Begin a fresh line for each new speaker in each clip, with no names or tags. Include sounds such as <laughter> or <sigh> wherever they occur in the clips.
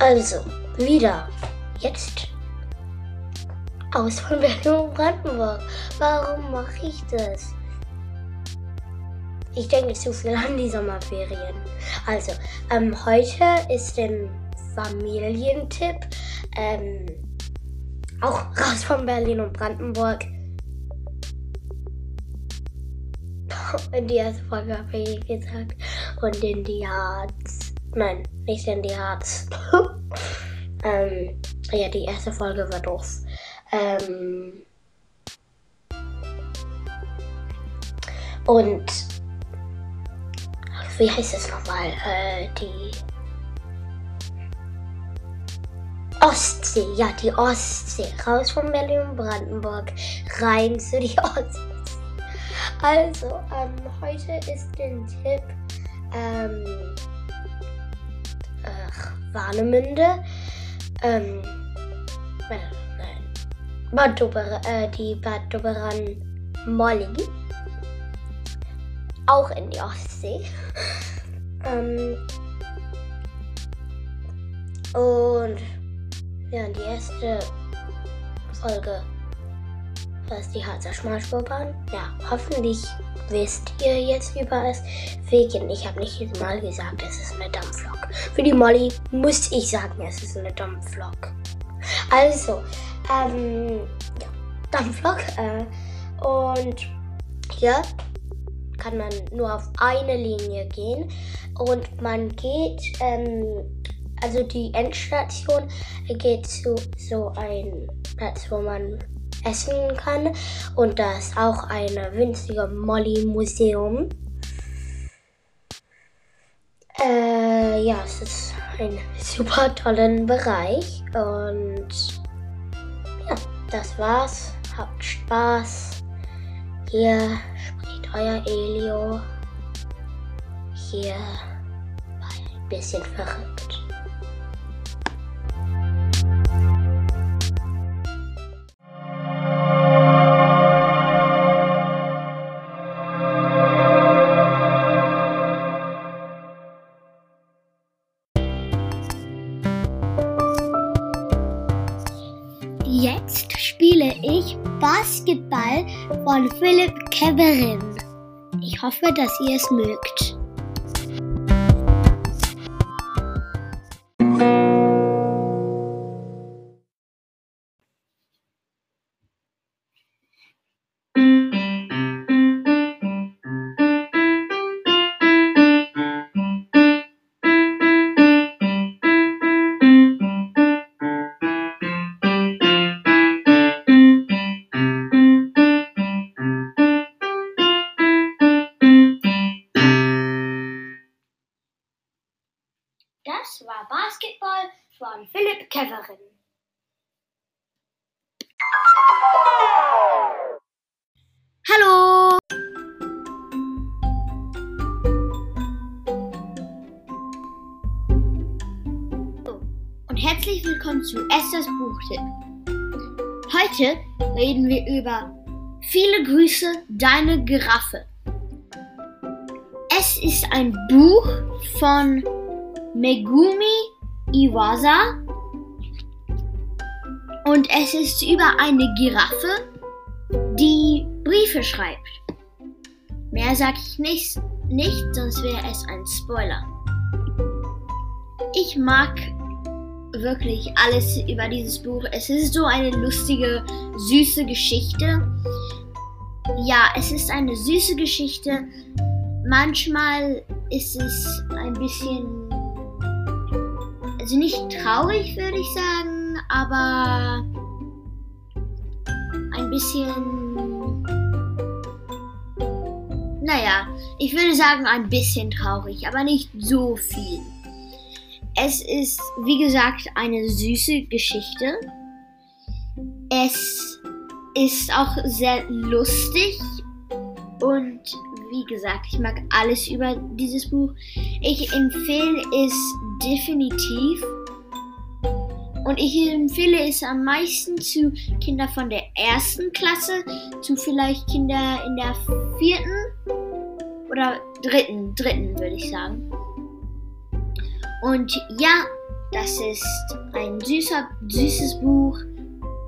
Also, wieder. Jetzt aus von Berlin und Brandenburg. Warum mache ich das? Ich denke zu viel an die Sommerferien. Also, ähm, heute ist ein Familientipp. Ähm, auch raus von Berlin und Brandenburg. <laughs> In die erste Folge habe ich gesagt. Und in die Harz. Nein, nicht in die Harz. <laughs> ähm, ja, die erste Folge war doof. Ähm, und wie heißt es nochmal? Äh, die Ostsee, ja, die Ostsee. Raus von Berlin und Brandenburg, rein zu die <laughs> Ostsee. Also, ähm, heute ist der Tipp ähm, Warnemünde. Ähm, äh, nein. Bad Dober, äh, die Bad Doberan Molly. Auch in die Ostsee. <laughs> ähm, und ja, die erste Folge war es die Harzer Schmalspurbahn. Ja, hoffentlich wisst ihr jetzt über es. Wegen, ich habe nicht mal gesagt, es ist eine Dampflok. Für die Molly muss ich sagen, es ist eine Dampflok. Also, ähm, ja, Dampflok. Äh, und hier kann man nur auf eine Linie gehen. Und man geht, ähm, also die Endstation geht zu so ein Platz, wo man essen kann. Und da ist auch ein winzige Molly-Museum. Äh, ja, es ist ein super tollen Bereich. Und ja, das war's. Habt Spaß. Hier spricht euer Elio. Hier war ein bisschen verrückt.
Von Philipp Keverin. Ich hoffe, dass ihr es mögt. War Basketball von Philipp Keverin. Hallo! Und herzlich willkommen zu Esthers Buchtipp. Heute reden wir über Viele Grüße, deine Giraffe. Es ist ein Buch von Megumi Iwasa und es ist über eine Giraffe, die Briefe schreibt. Mehr sage ich nicht, nicht, sonst wäre es ein Spoiler. Ich mag wirklich alles über dieses Buch. Es ist so eine lustige, süße Geschichte. Ja, es ist eine süße Geschichte. Manchmal ist es ein bisschen also nicht traurig, würde ich sagen, aber ein bisschen. Naja, ich würde sagen ein bisschen traurig, aber nicht so viel. Es ist, wie gesagt, eine süße Geschichte. Es ist auch sehr lustig und wie gesagt, ich mag alles über dieses Buch. Ich empfehle es definitiv. Und ich empfehle es am meisten zu Kindern von der ersten Klasse, zu vielleicht Kinder in der vierten oder dritten, dritten würde ich sagen. Und ja,
Das ist ein süßer, süßes Buch.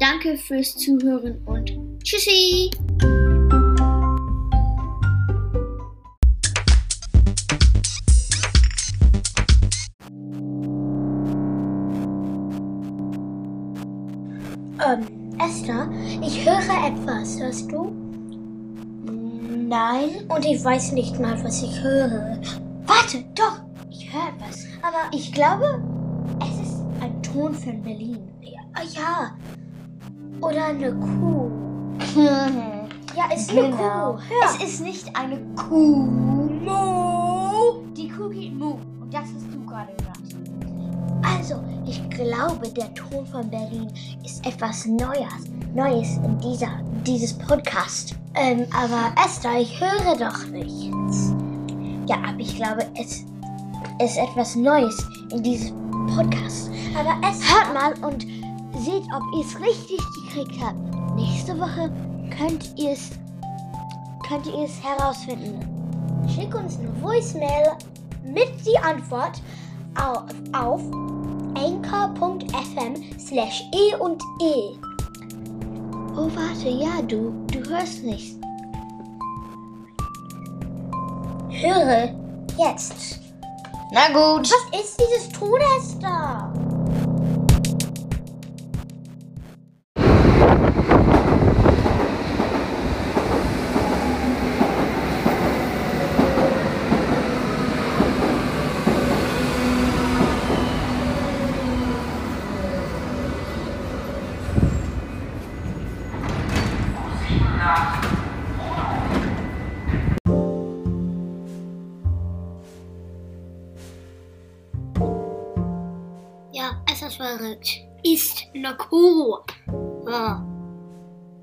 Danke fürs Zuhören und tschüssi!
Nein.
Und ich weiß nicht mal, was ich höre.
Warte, doch. Ich höre etwas. Aber ich glaube, es ist ein Ton von Berlin.
Ja, ah, ja. Oder eine Kuh. <laughs> Ja, es ist eine
Genau.
Kuh. Hör.
Es ist nicht eine Kuh. Mo. Die Kuh geht Mu. Und das hast du gerade gesagt. Also, ich glaube, der Ton von Berlin ist etwas Neues. Neues in dieser, dieses Podcast.
Ähm, aber Esther, ich höre doch nichts.
Ja, aber ich glaube, es ist etwas Neues in diesem Podcast.
Aber Esther.
Hört mal und seht, ob ihr es richtig gekriegt habt. Nächste Woche könnt ihr es könnt herausfinden.
Schick uns eine Voicemail mit die Antwort auf, auf anchor.fm slash e und e.
Oh, warte, ja, du, du hörst nichts.
Höre jetzt.
Na gut.
Was ist dieses Todester? Es ist eine Kuh. Ja,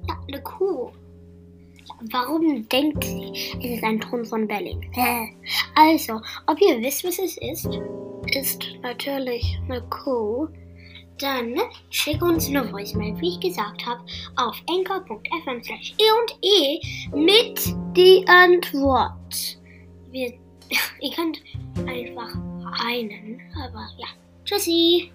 ja eine Kuh. Warum denkt sie, es ist ein Ton von Berlin? Also, ob ihr wisst, was es ist, ist natürlich eine Kuh. Dann schick uns eine Voicemail, wie ich gesagt habe, auf anchor.fm slash e und e mit die Antwort. Wir, <laughs> ihr könnt einfach einen, aber ja. Tschüssi.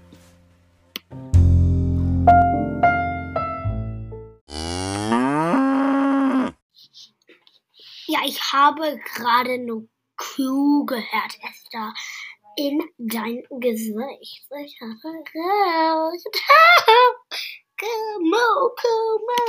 Ja, ich habe gerade eine Kuh gehört, Esther. In dein Gesicht. Ich habe raus. <laughs> Come on.